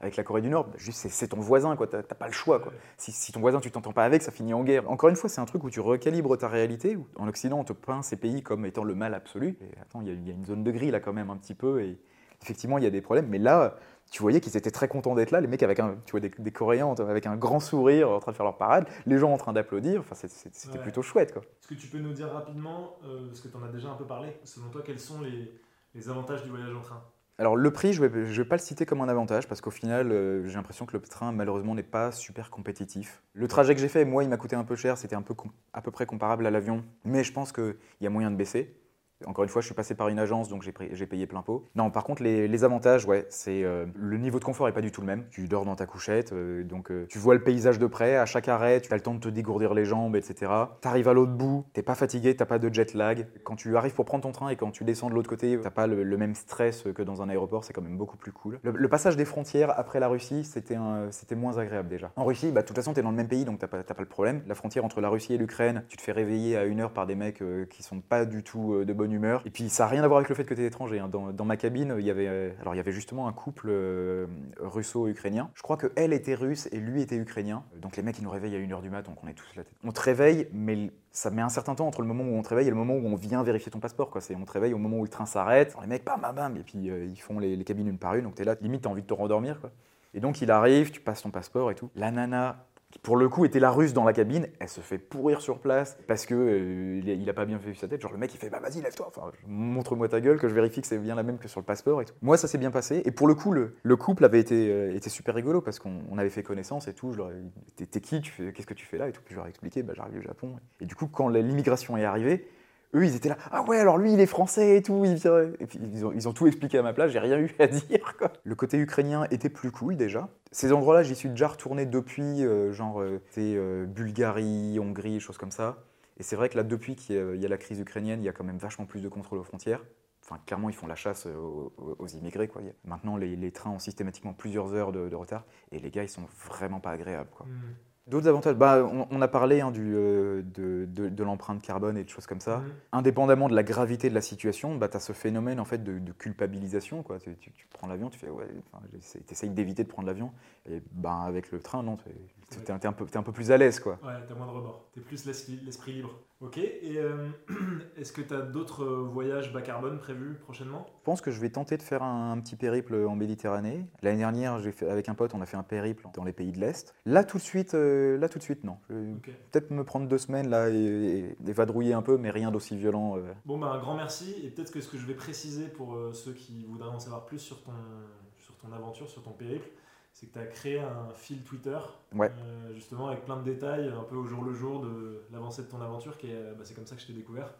avec la Corée du Nord. Juste, c'est- ton voisin, quoi. T'as pas le choix, quoi. Si, ton voisin, tu t'entends pas avec, ça finit en guerre. Encore une fois, c'est un truc où tu recalibres ta réalité. en Occident, on te peint ces pays comme étant le mal absolu. Attends, il y, y a une zone de gris là, quand même, un petit peu. Et effectivement, il y a des problèmes. Mais là, tu voyais qu'ils étaient très contents d'être là. Les mecs avec un, tu vois, des, des Coréens avec un grand sourire en train de faire leur parade. Les gens en train d'applaudir. Enfin, c'était Ouais. plutôt chouette, quoi. Est-ce que tu peux nous dire rapidement, euh, parce que tu en as déjà un peu parlé, selon toi, quels sont les, les avantages du voyage en train? Alors le prix, je ne vais, pas le citer comme un avantage parce qu'au final, euh, j'ai l'impression que le train, malheureusement, n'est pas super compétitif. Le trajet que j'ai fait, moi, il m'a coûté un peu cher, c'était un peu à peu près comparable à l'avion, mais je pense qu'il y a moyen de baisser. Encore une fois, je suis passé par une agence, donc j'ai payé plein pot. Non, par contre, les, avantages, ouais, c'est euh, le niveau de confort est pas du tout le même. Tu dors dans ta couchette, euh, donc euh, tu vois le paysage de près. À chaque arrêt, tu as le temps de te dégourdir les jambes, etc. Tu arrives à l'autre bout, t'es pas fatigué, t'as pas de jet lag. Quand tu arrives pour prendre ton train et quand tu descends de l'autre côté, t'as pas le, même stress que dans un aéroport. C'est quand même beaucoup plus cool. Le, passage des frontières après la Russie, c'était moins agréable déjà. En Russie, bah, de toute façon, t'es dans le même pays, donc t'as pas, pas le problème. La frontière entre la Russie et l'Ukraine, tu te fais réveiller à une heure par des mecs euh, qui sont pas du tout de bonne humeur. Et puis ça n'a rien à voir avec le fait que tu es étranger. hein. Dans, ma cabine, il y avait, euh, alors il y avait justement un couple euh, russo-ukrainien. Je crois que elle était russe et lui était ukrainien. Donc les mecs, ils nous réveillent à 1h du mat, donc on est tous la tête. On te réveille, mais ça met un certain temps entre le moment où on te réveille et le moment où on vient vérifier ton passeport. Quoi. On te réveille au moment où le train s'arrête. Les mecs, bam, bam, bam, et puis euh, ils font les, les cabines une par une. Donc tu es là, limite, tu as envie de te rendormir. Quoi. Et donc il arrive, tu passes ton passeport et tout. La nana, qui pour le coup était la russe dans la cabine, elle se fait pourrir sur place parce que euh, il, a, pas bien fait sa tête. Genre le mec il fait bah vas-y lève-toi, montre-moi ta gueule que je vérifie que c'est bien la même que sur le passeport et tout. Moi ça s'est bien passé et pour le coup le, le couple avait été, euh, été super rigolo parce qu'on on avait fait connaissance et tout. Je leur ai t'es qui, qu'est-ce que tu fais là? Et tout. Puis je leur ai expliqué bah j'arrive du Japon et du coup quand l'immigration est arrivée eux, ils étaient là, ah ouais, alors lui, il est français et tout. ils ont, tout expliqué à ma place, j'ai rien eu à [laughs] dire. Le côté ukrainien était plus cool déjà. Ces endroits-là, j'y suis déjà retourné depuis, euh, genre, euh, c'est, euh, Bulgarie, Hongrie, choses comme ça. Et c'est vrai que là, depuis qu'il y a- la crise ukrainienne, il y a quand même vachement plus de contrôle aux frontières. Enfin, clairement, ils font la chasse euh, aux, immigrés. Quoi. Maintenant, les, trains ont systématiquement plusieurs heures de, retard. Et les gars, ils sont vraiment pas agréables. Quoi. Hmm. D'autres avantages, bah, on, on a parlé hein, du, euh, de, de- de l'empreinte carbone et de choses comme ça. Mhm. Indépendamment de la gravité de la situation, bah, tu as ce phénomène en fait, de, de culpabilisation. Quoi. Tu, tu- tu prends l'avion, tu fais ouais, tu essayes d'éviter de prendre l'avion. Et bah, avec le train, non, tu es, un, t'es un peu plus à l'aise. Quoi. Ouais, t'as moins de rebord. T'es plus l'esprit libre. Ok, et euh, [clears throat] est-ce que t'as d'autres euh, voyages bas carbone prévus prochainement? Je pense que je vais tenter de faire un, un petit périple en Méditerranée. L'année dernière, fait, avec un pote, on a fait un périple dans les pays de l'Est. Là, tout de suite, euh, Euh, là, tout de suite, non. Peut-être me prendre deux semaines là et, et- et vadrouiller un peu, mais rien d'aussi violent. euh. Bon, bah, un grand merci. Et peut-être que ce que je vais préciser pour euh, ceux qui voudraient en savoir plus sur ton, sur ton aventure, sur ton périple, c'est que tu as créé un fil Twitter, Ouais. euh, justement avec plein de détails, un peu au jour le jour de l'avancée de ton aventure, qui est, euh, bah, c'est comme ça que je t'ai découvert,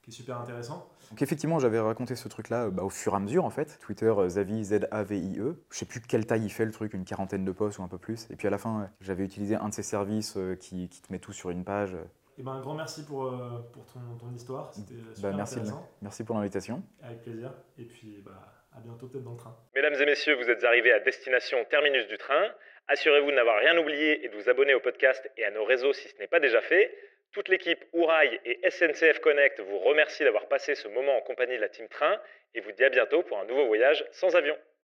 qui est super intéressant. Donc effectivement, j'avais raconté ce truc-là euh, bah, au fur et à mesure en fait. Twitter, Zavi, Z-A-V-I-E. Je sais plus quelle taille il fait le truc, une quarantaine de posts ou un peu plus. Et puis à la fin, j'avais utilisé un de ces services qui, qui te met tout sur une page. Et ben, un grand merci pour, euh, pour ton, ton histoire, c'était euh, super Bah, merci, intéressant, merci pour l'invitation. avec plaisir. Et puis bah, bientôt peut-être dans le train. Mesdames et messieurs, vous êtes arrivés à destination terminus du train. Assurez-vous de n'avoir rien oublié et de vous abonner au podcast et à nos réseaux si ce n'est pas déjà fait. Toute l'équipe Ourail et SNCF Connect vous remercie d'avoir passé ce moment en compagnie de la Team Train et vous dit à bientôt pour un nouveau voyage sans avion.